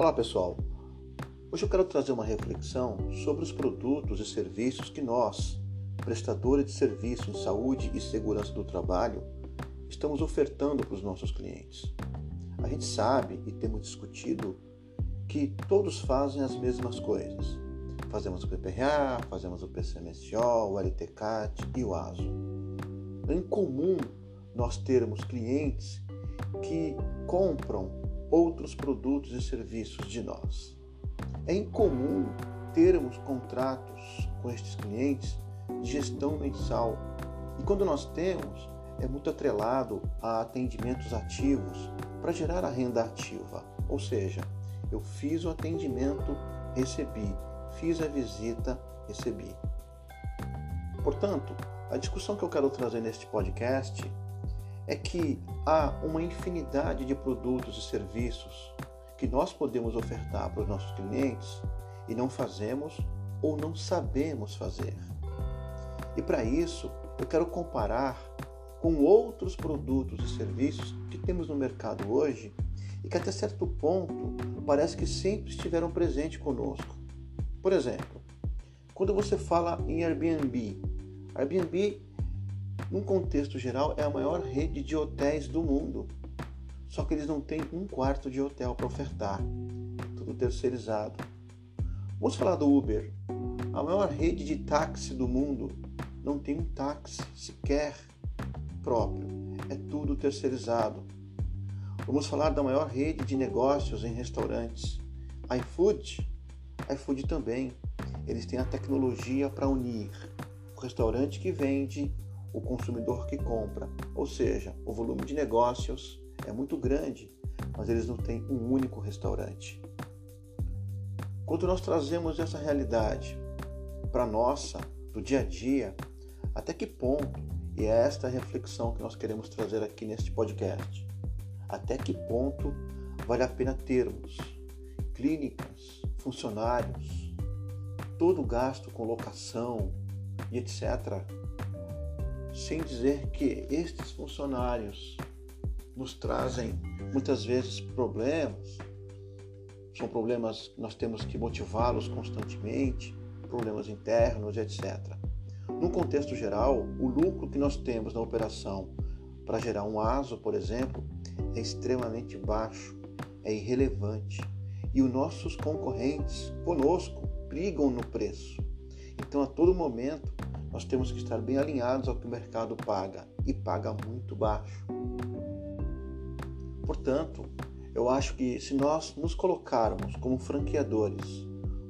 Olá pessoal, hoje eu quero trazer uma reflexão sobre os produtos e serviços que nós, prestadores de serviço em saúde e segurança do trabalho, estamos ofertando para os nossos clientes. A gente sabe e temos discutido que todos fazem as mesmas coisas. Fazemos o PPRA, fazemos o PCMSO, o LTCAT e o ASO. É incomum nós termos clientes que compram outros produtos e serviços de nós. É incomum termos contratos com estes clientes de gestão mensal e quando nós temos, é muito atrelado a atendimentos ativos para gerar a renda ativa. Ou seja, eu fiz o atendimento, recebi, fiz a visita, recebi. Portanto, a discussão que eu quero trazer neste podcast é que há uma infinidade de produtos e serviços que nós podemos ofertar para os nossos clientes e não fazemos ou não sabemos fazer. E para isso, eu quero comparar com outros produtos e serviços que temos no mercado hoje e que até certo ponto parece que sempre estiveram presentes conosco. Por exemplo, quando você fala em Airbnb, Airbnb num contexto geral, é a maior rede de hotéis do mundo. Só que eles não têm um quarto de hotel para ofertar. Tudo terceirizado. Vamos falar do Uber. A maior rede de táxi do mundo não tem um táxi sequer próprio. É tudo terceirizado. Vamos falar da maior rede de negócios em restaurantes. iFood. iFood também. Eles têm a tecnologia para unir o restaurante que vende o consumidor que compra. Ou seja, o volume de negócios é muito grande, mas eles não têm um único restaurante. Quando nós trazemos essa realidade para nossa, do dia a dia, até que ponto, e é esta reflexão que nós queremos trazer aqui neste podcast, até que ponto vale a pena termos clínicas, funcionários, todo o gasto com locação e etc sem dizer que estes funcionários nos trazem muitas vezes problemas, são problemas que nós temos que motivá-los constantemente, problemas internos, etc. No contexto geral, o lucro que nós temos na operação para gerar um ASO, por exemplo, é extremamente baixo, é irrelevante. E os nossos concorrentes conosco brigam no preço. Então, a todo momento, nós temos que estar bem alinhados ao que o mercado paga e paga muito baixo. Portanto, eu acho que se nós nos colocarmos como franqueadores,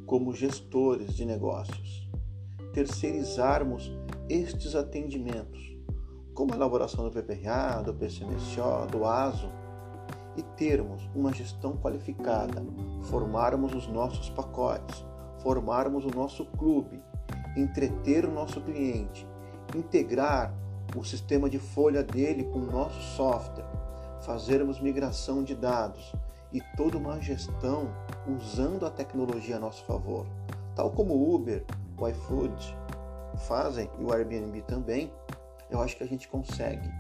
como gestores de negócios, terceirizarmos estes atendimentos, como a elaboração do PPRA, do PCMSO, do ASO, e termos uma gestão qualificada, formarmos os nossos pacotes, formarmos o nosso clube, entreter o nosso cliente, integrar o sistema de folha dele com o nosso software, fazermos migração de dados e toda uma gestão usando a tecnologia a nosso favor, tal como o Uber, o iFood fazem e o Airbnb também, eu acho que a gente consegue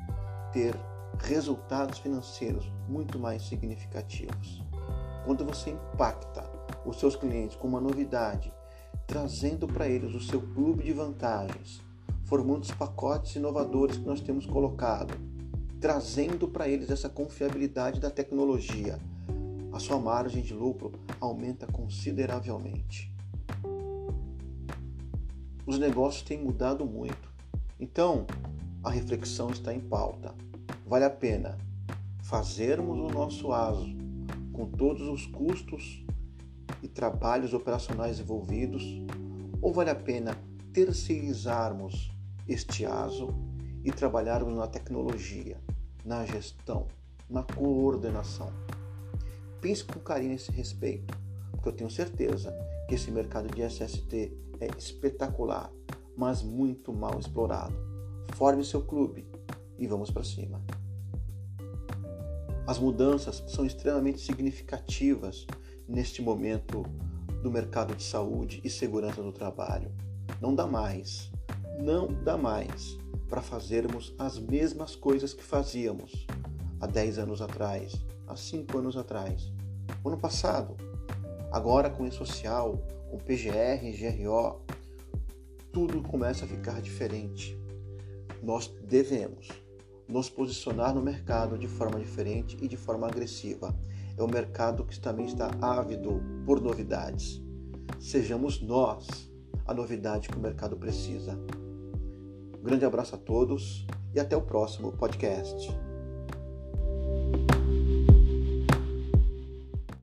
ter resultados financeiros muito mais significativos. Quando você impacta os seus clientes com uma novidade trazendo para eles o seu clube de vantagens, formando os pacotes inovadores que nós temos colocado, trazendo para eles essa confiabilidade da tecnologia, a sua margem de lucro aumenta consideravelmente. Os negócios têm mudado muito, então a reflexão está em pauta. Vale a pena fazermos o nosso ASO com todos os custos e trabalhos operacionais envolvidos, ou vale a pena terceirizarmos este ASO e trabalharmos na tecnologia, na gestão, na coordenação? Pense com carinho nesse respeito, porque eu tenho certeza que esse mercado de SST é espetacular, mas muito mal explorado. Forme seu clube e vamos para cima. As mudanças são extremamente significativas neste momento do mercado de saúde e segurança do trabalho. Não dá mais, não dá mais para fazermos as mesmas coisas que fazíamos há 10 anos atrás, há 5 anos atrás. ano passado, Agora com o social, com PGR GRO, tudo começa a ficar diferente. Nós devemos nos posicionar no mercado de forma diferente e de forma agressiva. É um mercado que também está ávido por novidades. Sejamos nós a novidade que o mercado precisa. Um grande abraço a todos e até o próximo podcast.